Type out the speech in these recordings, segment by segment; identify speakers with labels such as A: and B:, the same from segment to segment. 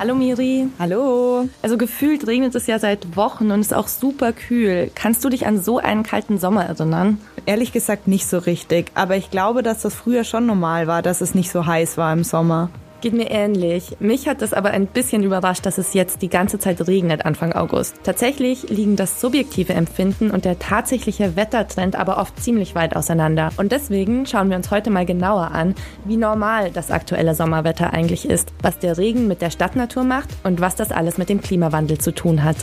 A: Hallo Miri.
B: Hallo.
A: Also gefühlt regnet es ja seit Wochen und ist auch super kühl. Kannst du dich an so einen kalten Sommer erinnern?
B: Ehrlich gesagt nicht so richtig, aber ich glaube, dass das früher schon normal war, dass es nicht so heiß war im Sommer.
A: Geht mir ähnlich. Mich hat es aber ein bisschen überrascht, dass es jetzt die ganze Zeit regnet Anfang August. Tatsächlich liegen das subjektive Empfinden und der tatsächliche Wettertrend aber oft ziemlich weit auseinander. Und deswegen schauen wir uns heute mal genauer an, wie normal das aktuelle Sommerwetter eigentlich ist, was der Regen mit der Stadtnatur macht und was das alles mit dem Klimawandel zu tun hat.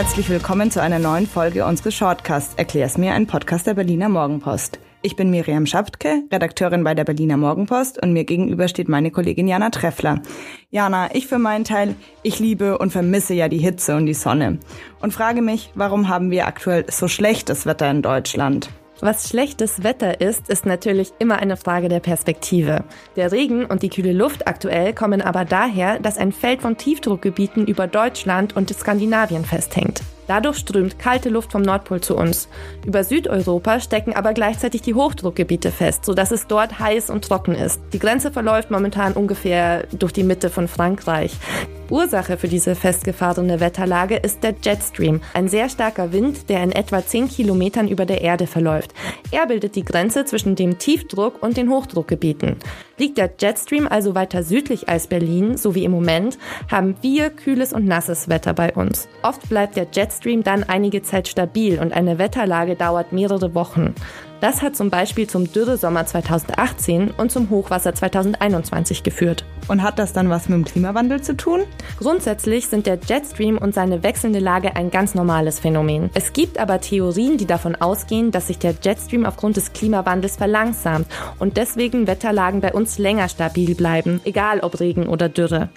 B: Herzlich willkommen zu einer neuen Folge unseres Shortcasts Erklär's mir, ein Podcast der Berliner Morgenpost. Ich bin Miriam Schaptke, Redakteurin bei der Berliner Morgenpost und mir gegenüber steht meine Kollegin Jana Treffler. Jana, ich für meinen Teil, ich liebe und vermisse ja die Hitze und die Sonne und frage mich, warum haben wir aktuell so schlechtes Wetter in Deutschland?
A: Was schlechtes Wetter ist, ist natürlich immer eine Frage der Perspektive. Der Regen und die kühle Luft aktuell kommen aber daher, dass ein Feld von Tiefdruckgebieten über Deutschland und Skandinavien festhängt. Dadurch strömt kalte Luft vom Nordpol zu uns. Über Südeuropa stecken aber gleichzeitig die Hochdruckgebiete fest, sodass es dort heiß und trocken ist. Die Grenze verläuft momentan ungefähr durch die Mitte von Frankreich. Ursache für diese festgefahrene Wetterlage ist der Jetstream, ein sehr starker Wind, der in etwa 10 Kilometern über der Erde verläuft. Er bildet die Grenze zwischen dem Tiefdruck und den Hochdruckgebieten. Liegt der Jetstream also weiter südlich als Berlin, so wie im Moment, haben wir kühles und nasses Wetter bei uns. Oft bleibt der Jetstream dann einige Zeit stabil und eine Wetterlage dauert mehrere Wochen. Das hat zum Beispiel zum Dürresommer 2018 und zum Hochwasser 2021 geführt.
B: Und hat das dann was mit dem Klimawandel zu tun?
A: Grundsätzlich sind der Jetstream und seine wechselnde Lage ein ganz normales Phänomen. Es gibt aber Theorien, die davon ausgehen, dass sich der Jetstream aufgrund des Klimawandels verlangsamt und deswegen Wetterlagen bei uns länger stabil bleiben, egal ob Regen oder Dürre.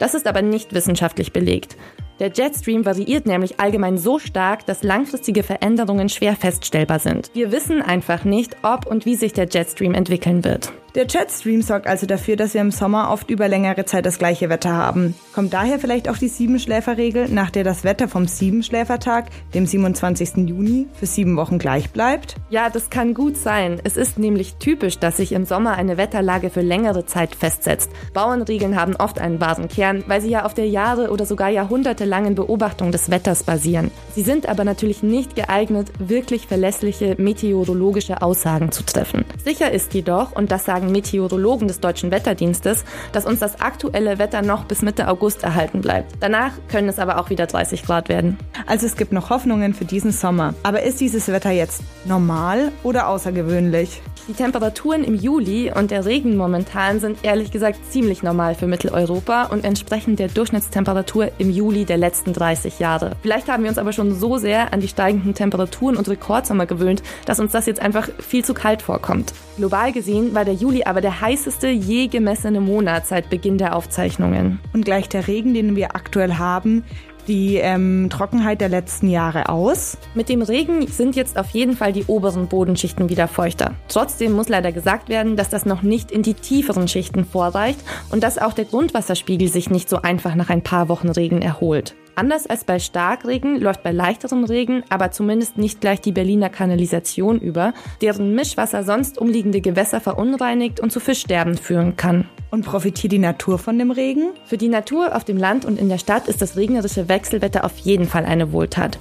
A: Das ist aber nicht wissenschaftlich belegt. Der Jetstream variiert nämlich allgemein so stark, dass langfristige Veränderungen schwer feststellbar sind. Wir wissen einfach nicht, ob und wie sich der Jetstream entwickeln wird.
B: Der Jetstream sorgt also dafür, dass wir im Sommer oft über längere Zeit das gleiche Wetter haben. Kommt daher vielleicht auch die Siebenschläferregel, nach der das Wetter vom Siebenschläfertag, dem 27. Juni, für sieben Wochen gleich bleibt?
A: Ja, das kann gut sein. Es ist nämlich typisch, dass sich im Sommer eine Wetterlage für längere Zeit festsetzt. Bauernregeln haben oft einen wahren Kern, weil sie ja auf der Jahre oder sogar jahrhundertelangen Beobachtung des Wetters basieren. Sie sind aber natürlich nicht geeignet, wirklich verlässliche meteorologische Aussagen zu treffen. Sicher ist jedoch, und das sagen sagen Meteorologen des Deutschen Wetterdienstes, dass uns das aktuelle Wetter noch bis Mitte August erhalten bleibt. Danach können es aber auch wieder 30 Grad werden.
B: Also es gibt noch Hoffnungen für diesen Sommer. Aber ist dieses Wetter jetzt normal oder außergewöhnlich?
A: Die Temperaturen im Juli und der Regen momentan sind ehrlich gesagt ziemlich normal für Mitteleuropa und entsprechen der Durchschnittstemperatur im Juli der letzten 30 Jahre. Vielleicht haben wir uns aber schon so sehr an die steigenden Temperaturen und Rekordsommer gewöhnt, dass uns das jetzt einfach viel zu kalt vorkommt. Global gesehen war der Juli aber der heißeste je gemessene Monat seit Beginn der Aufzeichnungen.
B: Und gleich der Regen, den wir aktuell haben, die ähm, Trockenheit der letzten Jahre aus.
A: Mit dem Regen sind jetzt auf jeden Fall die oberen Bodenschichten wieder feuchter. Trotzdem muss leider gesagt werden, dass das noch nicht in die tieferen Schichten vorreicht und dass auch der Grundwasserspiegel sich nicht so einfach nach ein paar Wochen Regen erholt. Anders als bei Starkregen läuft bei leichterem Regen aber zumindest nicht gleich die Berliner Kanalisation über, deren Mischwasser sonst umliegende Gewässer verunreinigt und zu Fischsterben führen kann.
B: Und profitiert die Natur von dem Regen?
A: Für die Natur auf dem Land und in der Stadt ist das regnerische Wechselwetter auf jeden Fall eine Wohltat.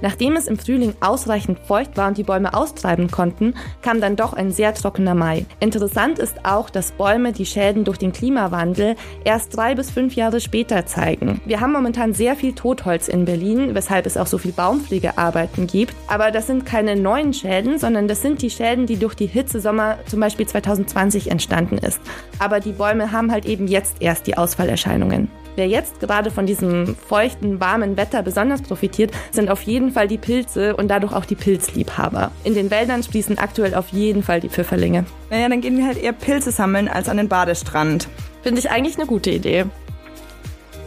A: Nachdem es im Frühling ausreichend feucht war und die Bäume austreiben konnten, kam dann doch ein sehr trockener Mai. Interessant ist auch, dass Bäume die Schäden durch den Klimawandel erst drei bis fünf Jahre später zeigen. Wir haben momentan sehr viel Totholz in Berlin, weshalb es auch so viel Baumpflegearbeiten gibt. Aber das sind keine neuen Schäden, sondern das sind die Schäden, die durch die Hitzesommer zum Beispiel 2020 entstanden ist. Aber die Bäume haben halt eben jetzt erst die Ausfallerscheinungen. Wer jetzt gerade von diesem feuchten, warmen Wetter besonders profitiert, sind auf jeden Fall die Pilze und dadurch auch die Pilzliebhaber. In den Wäldern sprießen aktuell auf jeden Fall die Pfifferlinge.
B: Naja, dann gehen wir halt eher Pilze sammeln als an den Badestrand.
A: Finde ich eigentlich eine gute Idee.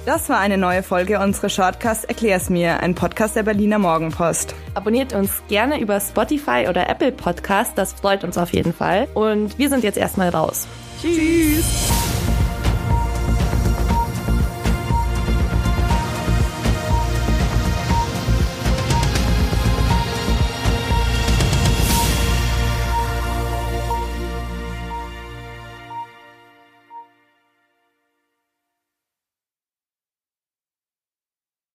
B: Das war eine neue Folge unseres Shortcast Erklär's mir, ein Podcast der Berliner Morgenpost.
A: Abonniert uns gerne über Spotify oder Apple Podcast, das freut uns auf jeden Fall. Und wir sind jetzt erstmal raus.
B: Tschüss.